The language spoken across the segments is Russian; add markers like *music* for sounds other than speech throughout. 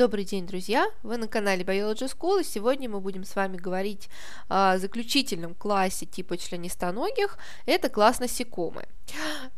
Добрый день, друзья! Вы на канале Biology School, и сегодня мы будем с вами говорить о заключительном классе типа членистоногих. Это класс насекомые.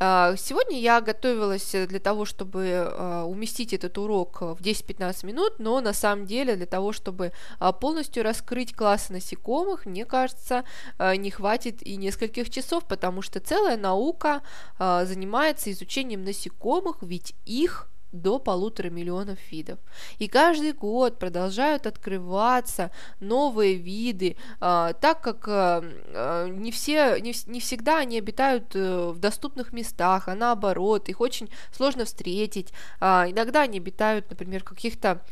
А, сегодня я готовилась для того, чтобы а, уместить этот урок в 10-15 минут, но на самом деле для того, чтобы а, полностью раскрыть классы насекомых, мне кажется, не хватит и нескольких часов, потому что целая наука занимается изучением насекомых, ведь их до полутора миллионов видов. И каждый год продолжают открываться новые виды, а, так как а, а, не, все, не, всегда они обитают э, в доступных местах, а наоборот, их очень сложно встретить. Иногда они обитают, например, в каких-то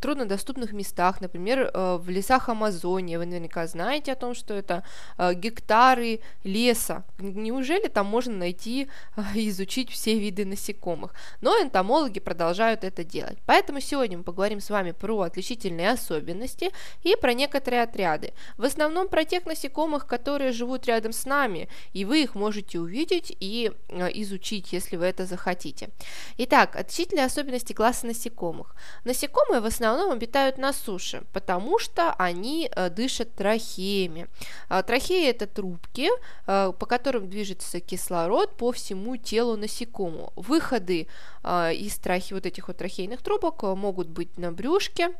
труднодоступных местах, например, э, в лесах Амазонии. Вы наверняка знаете о том, что это э, гектары леса. Неужели там можно найти и *laughs* изучить все виды насекомых? Но энтомологи продолжают это делать. Поэтому сегодня мы поговорим с вами про отличительные особенности и про некоторые отряды. В основном про тех насекомых, которые живут рядом с нами, и вы их можете увидеть и э, изучить, если вы это захотите. Итак, отличительные особенности класса насекомых. Насекомые в основном основном обитают на суше, потому что они э, дышат трахеями. А, трахеи – это трубки, э, по которым движется кислород по всему телу насекомого. Выходы э, из трахи, вот этих вот трахейных трубок могут быть на брюшке,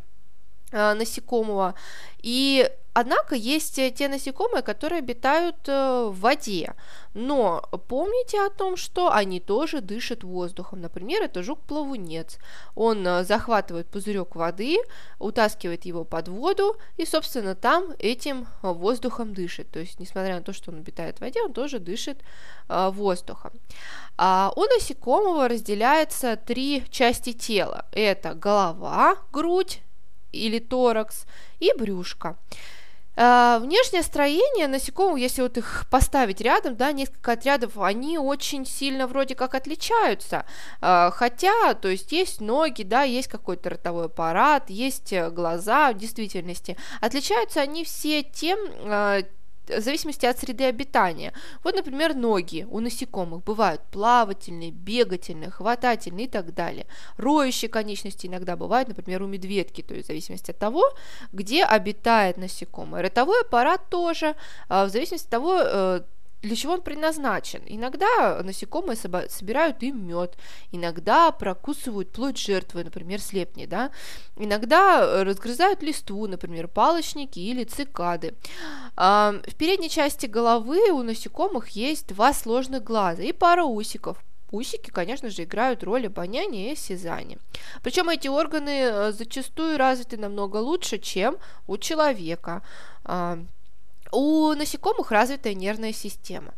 насекомого. И Однако есть те насекомые, которые обитают э, в воде. Но помните о том, что они тоже дышат воздухом. Например, это жук-плавунец. Он э, захватывает пузырек воды, утаскивает его под воду и, собственно, там этим воздухом дышит. То есть, несмотря на то, что он обитает в воде, он тоже дышит э, воздухом. А у насекомого разделяется три части тела. Это голова, грудь или торакс и брюшко. Uh, внешнее строение насекомых, если вот их поставить рядом, да, несколько отрядов, они очень сильно вроде как отличаются. Uh, хотя, то есть есть ноги, да, есть какой-то ротовой аппарат, есть э, глаза в действительности. Отличаются они все тем, uh, в зависимости от среды обитания. Вот, например, ноги у насекомых бывают плавательные, бегательные, хватательные и так далее. Роющие конечности иногда бывают, например, у медведки, то есть в зависимости от того, где обитает насекомое. Ротовой аппарат тоже, а, в зависимости от того, э, для чего он предназначен. Иногда насекомые собирают им мед, иногда прокусывают плоть жертвы, например, слепни, да? иногда э, разгрызают листву, например, палочники или цикады. В передней части головы у насекомых есть два сложных глаза и пара усиков. Усики, конечно же, играют роль обоняния и осязания. Причем эти органы э, зачастую развиты намного лучше, чем у человека. У насекомых развитая нервная система.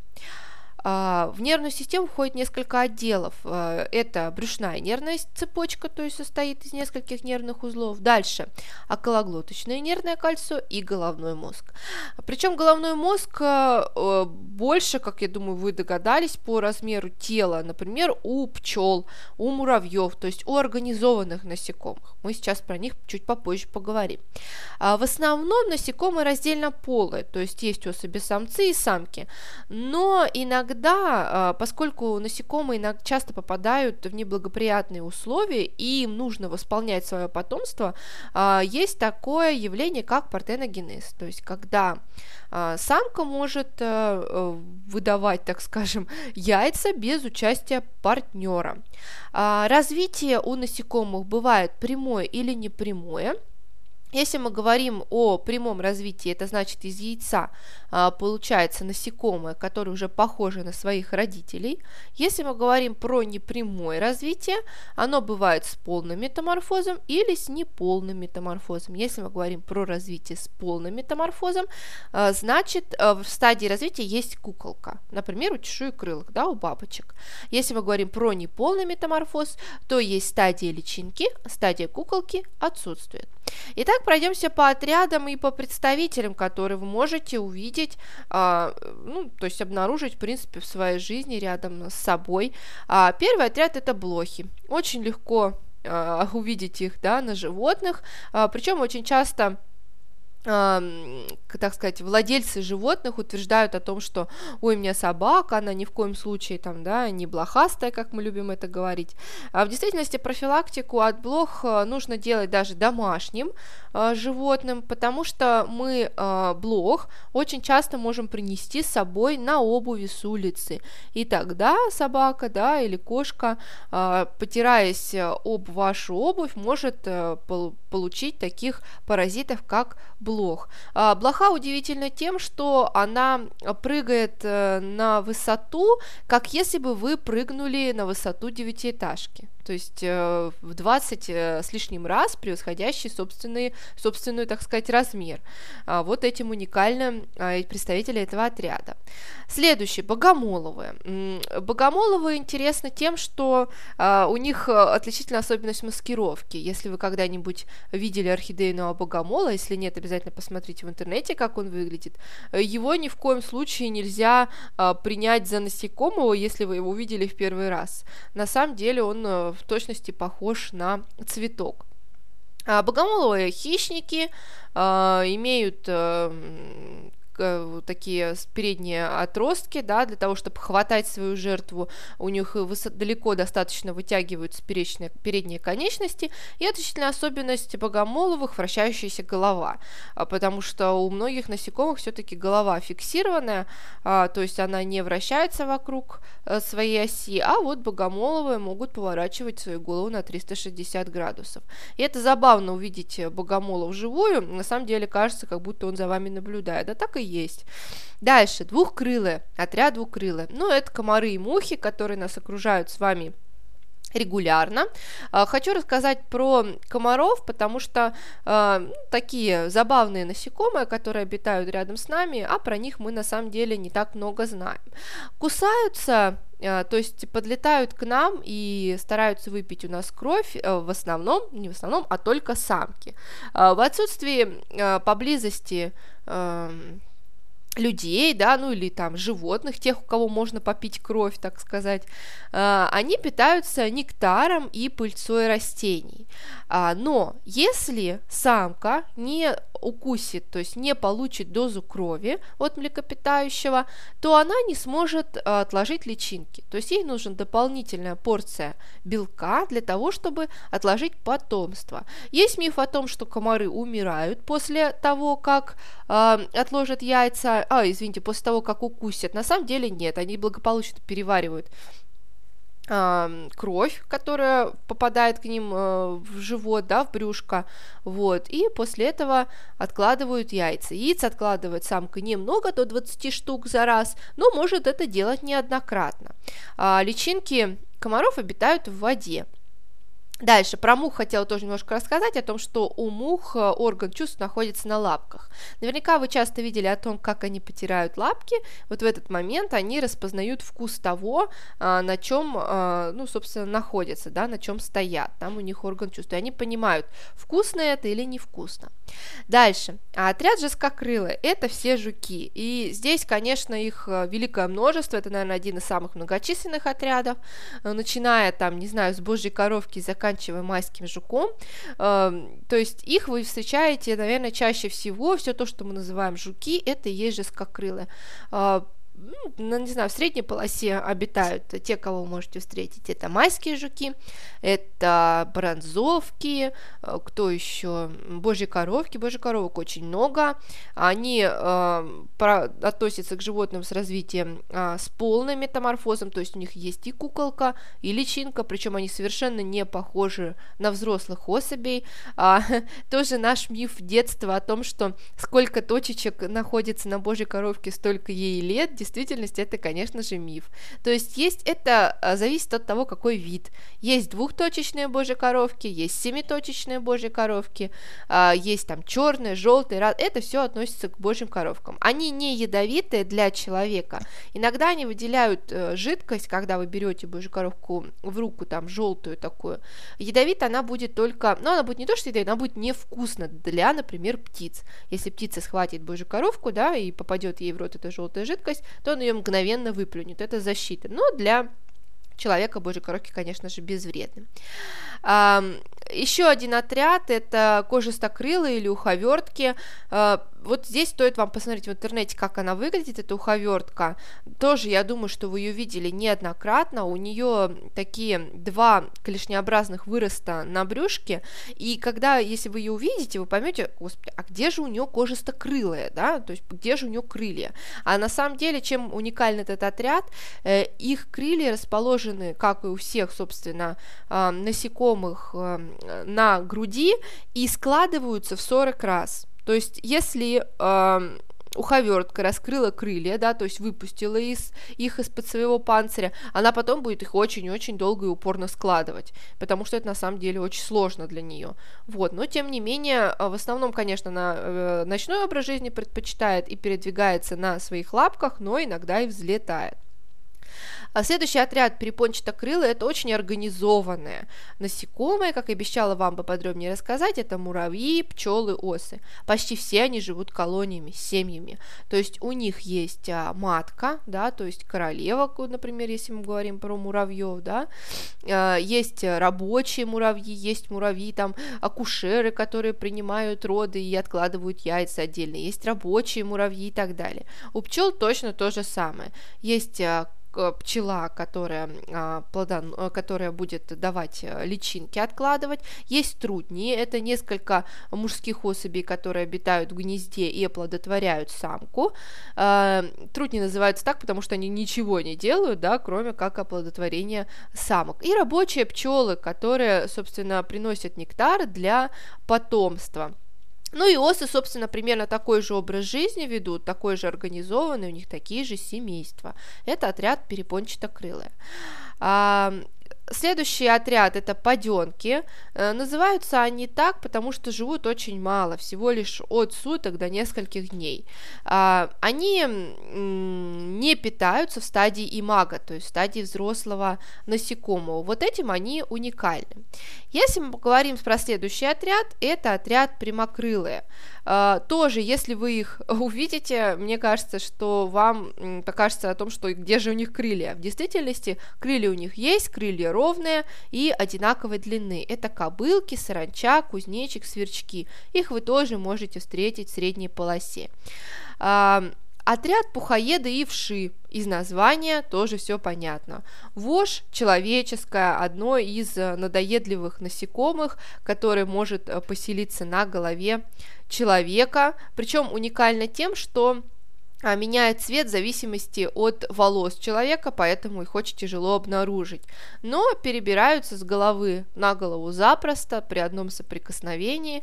А, в нервную систему входит несколько отделов. А, это брюшная нервная цепочка, то есть состоит из нескольких нервных узлов. Дальше окологлоточное нервное кольцо и головной мозг. Причем головной мозг а, больше, как я думаю, вы догадались, по размеру тела, например, у пчел, у муравьев, то есть у организованных насекомых. Мы сейчас про них чуть попозже поговорим. В основном насекомые раздельно полые, то есть есть особи самцы и самки, но иногда Иногда, а, поскольку насекомые часто попадают в неблагоприятные условия и им нужно восполнять свое потомство, а, есть такое явление, как партеногенез, то есть когда а, самка может э, выдавать, так скажем, *laughs* яйца без участия партнера. Развитие у насекомых бывает прямое или непрямое. Если мы говорим о прямом развитии, это значит из яйца а, получается насекомое, которое уже похоже на своих родителей. Если мы говорим про непрямое развитие, оно бывает с полным метаморфозом или с неполным метаморфозом. Если мы говорим про развитие с полным метаморфозом, а, значит а, в стадии развития есть куколка, например, у чешуекрылых, да, у бабочек. Если мы говорим про неполный метаморфоз, то есть стадия личинки, стадия куколки отсутствует. Итак, пройдемся по отрядам и по представителям, которые вы можете увидеть, а, ну, то есть обнаружить, в принципе, в своей жизни рядом с собой. А, первый отряд – это блохи. Очень легко а, увидеть их, да, на животных, а, причем очень часто так сказать, владельцы животных утверждают о том, что ой, у меня собака, она ни в коем случае там, да, не блохастая, как мы любим это говорить. А в действительности профилактику от блох э, нужно делать даже домашним э, животным, потому что мы э, блох очень часто можем принести с собой на обуви с улицы. И тогда собака, да, или кошка, э, потираясь об вашу обувь, может э, получить таких паразитов, как блох блох. А, блоха удивительна тем, что она прыгает э, на высоту, как если бы вы прыгнули на высоту девятиэтажки то есть э, в 20 э, с лишним раз превосходящий собственный, собственную, так сказать, размер. А, вот этим уникальным а, представители этого отряда. Следующий, богомоловые. Богомоловые интересны тем, что а, у них отличительная особенность маскировки. Если вы когда-нибудь видели орхидейного богомола, если нет, обязательно посмотрите в интернете, как он выглядит. Его ни в коем случае нельзя принять за насекомого, если вы его увидели в первый раз. На самом деле он в точности похож на цветок. А богомоловые хищники а, имеют Э, такие передние отростки, да, для того, чтобы хватать свою жертву, у них далеко достаточно вытягиваются перечные, передние конечности, и отличительная особенность богомоловых – вращающаяся голова, а, потому что у многих насекомых все-таки голова фиксированная, а, то есть она не вращается вокруг э, своей оси, а вот богомоловые могут поворачивать свою голову на 360 градусов. И это забавно увидеть богомола вживую, на самом деле кажется, как будто он за вами наблюдает, а так и есть. Дальше, двухкрылые, отряд двухкрылые. Ну, это комары и мухи, которые нас окружают с вами регулярно. А, хочу рассказать про комаров, потому что э, такие забавные насекомые, которые обитают рядом с нами, а про них мы на самом деле не так много знаем. Кусаются э, то есть подлетают к нам и стараются выпить у нас кровь э, в основном, не в основном, а только самки. В отсутствии поблизости людей, да, ну или там животных, тех, у кого можно попить кровь, так сказать, а, они питаются нектаром и пыльцой растений. А, но если самка не укусит, то есть не получит дозу крови от млекопитающего, то она не сможет а, отложить личинки. То есть ей нужна дополнительная порция белка для того, чтобы отложить потомство. Есть миф о том, что комары умирают после того, как э, отложат яйца, а, извините, после того, как укусят. На самом деле нет, они благополучно переваривают кровь, которая попадает к ним э, в живот, да, в брюшко, вот, и после этого откладывают яйца. Яиц откладывает самка немного, до 20 штук за раз, но может это делать неоднократно. А, личинки комаров обитают в воде, Дальше, про мух хотела тоже немножко рассказать, о том, что у мух э, орган чувств находится на лапках. Наверняка вы часто видели о том, как они потирают лапки. Вот в этот момент они распознают вкус того, а, на чем, а, ну, собственно, находятся, да, на чем стоят. Там у них орган чувств. И они понимают, вкусно это или невкусно. Дальше. А отряд жесткокрылый – это все жуки. И здесь, конечно, их э, великое множество. Это, наверное, один из самых многочисленных отрядов. Э, начиная, там, не знаю, с божьей коровки, заканчивая заканчивая майским жуком. Эм, то есть их вы встречаете, наверное, чаще всего, все то, что мы называем жуки, это и есть жесткокрылые э, ну, не знаю, в средней полосе обитают те, кого вы можете встретить. Это майские жуки, это бронзовки, э, кто еще? Божьи коровки. Божьи коровок очень много. Они э, про, относятся к животным с развитием э, с полным метаморфозом, то есть у них есть и куколка, и личинка, причем они совершенно не похожи на взрослых особей. А, *laughs* тоже наш миф детства о том, что сколько точечек находится на Божьей коровке, столько ей лет, действительности это, конечно же, миф. То есть есть это а, зависит от того, какой вид. Есть двухточечные божьи коровки, есть семиточечные божьи коровки, а, есть там черные, желтые, это все относится к божьим коровкам. Они не ядовитые для человека. Иногда они выделяют э, жидкость, когда вы берете божью коровку в руку, там желтую такую. Ядовитая она будет только, ну она будет не то, что ядовитая, она будет невкусна для, например, птиц. Если птица схватит божью коровку, да, и попадет ей в рот эта желтая жидкость, то он ее мгновенно выплюнет. Это защита. Но для человека божьей коровки, конечно же, безвредны. Еще один отряд это кожистокрылые или уховертки. Э, вот здесь стоит вам посмотреть в интернете, как она выглядит, эта уховертка. Тоже, я думаю, что вы ее видели неоднократно. У нее такие два клешнеобразных выроста на брюшке. И когда, если вы ее увидите, вы поймете, господи, а где же у нее кожистокрылая, да? То есть где же у нее крылья? А на самом деле, чем уникален этот отряд, э, их крылья расположены, как и у всех, собственно, э, насекомых на груди и складываются в 40 раз. То есть, если э, уховертка раскрыла крылья, да, то есть выпустила из, их из-под своего панциря, она потом будет их очень-очень долго и упорно складывать, потому что это на самом деле очень сложно для нее. Вот, но тем не менее, э, в основном, конечно, на э, ночной образ жизни предпочитает и передвигается на своих лапках, но иногда и взлетает. А следующий отряд перепончатокрылые – это очень организованные насекомые, как обещала вам поподробнее рассказать, это муравьи, пчелы, осы. Почти все они живут колониями, семьями. То есть у них есть а, матка, да, то есть королева, например, если мы говорим про муравьев, да, а, есть рабочие муравьи, есть муравьи, там, акушеры, которые принимают роды и откладывают яйца отдельно, есть рабочие муравьи и так далее. У пчел точно то же самое. Есть а, пчела, которая, а, плодан, э, которая будет давать э, личинки откладывать. Есть трутни, это несколько мужских особей, которые обитают в гнезде и оплодотворяют самку. Трутни называются так, потому что они ничего не делают, да, кроме как оплодотворения самок. И рабочие пчелы, которые, собственно, приносят нектар для потомства. Ну и осы, собственно, примерно такой же образ жизни ведут, такой же организованный, у них такие же семейства. Это отряд перепончатокрылые. Следующий отряд это паденки. Э, называются они так, потому что живут очень мало, всего лишь от суток до нескольких дней. А, они не питаются в стадии имага, то есть в стадии взрослого насекомого. Вот этим они уникальны. Если мы поговорим про следующий отряд, это отряд прямокрылые. А, тоже, если вы их *laughs* увидите, мне кажется, что вам покажется о том, что где же у них крылья. В действительности крылья у них есть, крылья ровные и одинаковой длины. Это кобылки, саранча, кузнечик, сверчки. Их вы тоже можете встретить в средней полосе. Отряд пухоеды и вши. Из названия тоже все понятно. Вошь человеческая, одно из э, надоедливых насекомых, которое может э, поселиться на голове человека. Причем уникально тем, что меняет цвет в зависимости от волос человека, поэтому их очень тяжело обнаружить. Но перебираются с головы на голову запросто при одном соприкосновении,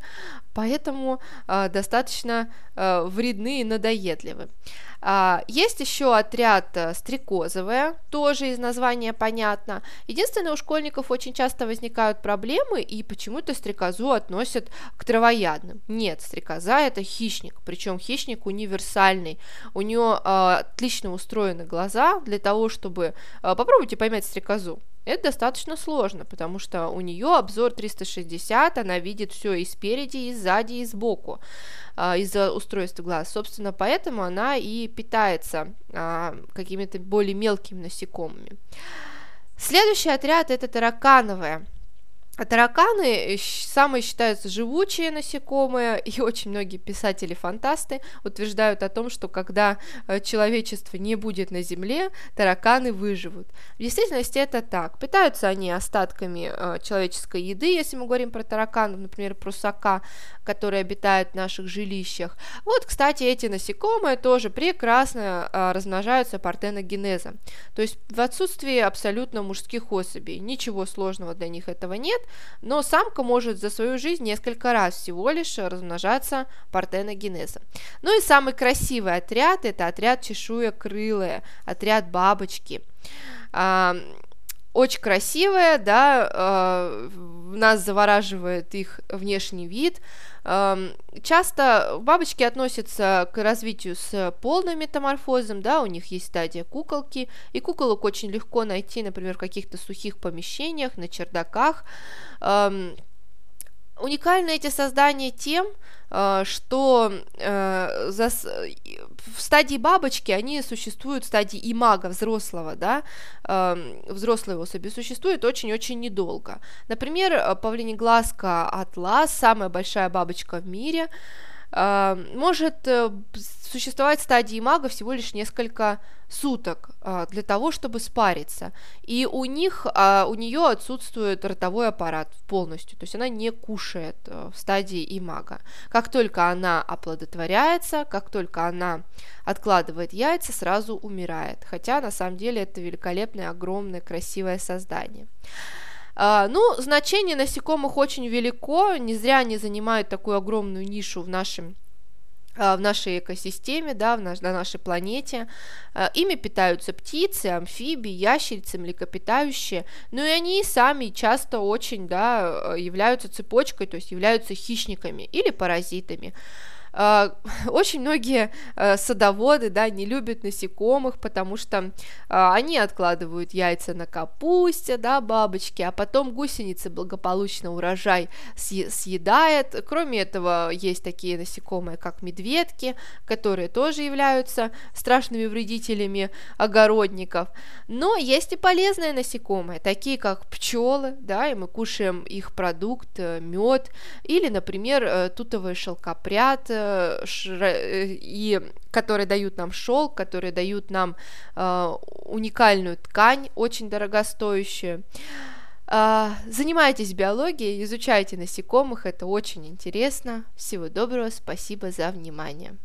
поэтому э, достаточно э, вредны и надоедливы. А, есть еще отряд э, стрекозовая, тоже из названия понятно. Единственное, у школьников очень часто возникают проблемы, и почему-то стрекозу относят к травоядным. Нет, стрекоза это хищник, причем хищник универсальный. У нее а, отлично устроены глаза для того, чтобы... А, попробуйте поймать стрекозу. Это достаточно сложно, потому что у нее обзор 360, она видит все и спереди, и сзади, и сбоку а, из-за устройства глаз. Собственно, поэтому она и питается а, какими-то более мелкими насекомыми. Следующий отряд это таракановые. А тараканы самые считаются живучие насекомые, *laughs* и очень многие писатели-фантасты утверждают о том, что когда э, человечество не будет на Земле, тараканы выживут. В действительности это так. Питаются они остатками э, человеческой еды, если мы говорим про тараканов, например, про сока, которые обитают в наших жилищах. Вот, кстати, эти насекомые тоже прекрасно э, размножаются партеногенезом. То есть в отсутствии абсолютно мужских особей. Ничего сложного для них этого нет, но самка может за свою жизнь несколько раз всего лишь размножаться партеногенезом. Ну и самый красивый отряд – это отряд чешуя крылая, отряд бабочки. Очень красивая, да, э, нас завораживает их внешний вид. Э, часто бабочки относятся к развитию с полным метаморфозом, да, у них есть стадия куколки, и куколок очень легко найти, например, в каких-то сухих помещениях, на чердаках. Э, Уникальны эти создания тем, э, что э, в стадии бабочки они существуют в стадии имага взрослого, да, эм, взрослой особи существует очень-очень недолго. Например, э, павлинеглазка атлас, самая большая бабочка в мире, может существовать в стадии мага всего лишь несколько суток а, для того, чтобы спариться. И у них, у нее отсутствует ротовой аппарат полностью, то есть она не кушает в стадии имага. Как только она оплодотворяется, как только она откладывает яйца, сразу умирает. Хотя на самом деле это великолепное, огромное, красивое создание. Ну, значение насекомых очень велико, не зря они занимают такую огромную нишу в нашем а, в нашей экосистеме, да, в наш, на нашей планете. А, ими питаются птицы, амфибии, ящерицы, млекопитающие, но и они сами часто очень да, являются цепочкой, то есть являются хищниками или паразитами. А, *laughs* очень многие э, садоводы, да, не любят насекомых, потому что а, они откладывают яйца на капусте, да, бабочки, а потом гусеницы благополучно урожай съедает. Кроме этого, есть такие насекомые, как медведки, которые тоже являются страшными вредителями огородников. Но есть и полезные насекомые, такие как пчелы, да, и мы кушаем их продукт, э, мед, или, например, э, тутовый шелкопряд, и которые дают нам шелк, которые дают нам э, уникальную ткань, очень дорогостоящую. Э, занимайтесь биологией, изучайте насекомых, это очень интересно. Всего доброго, спасибо за внимание.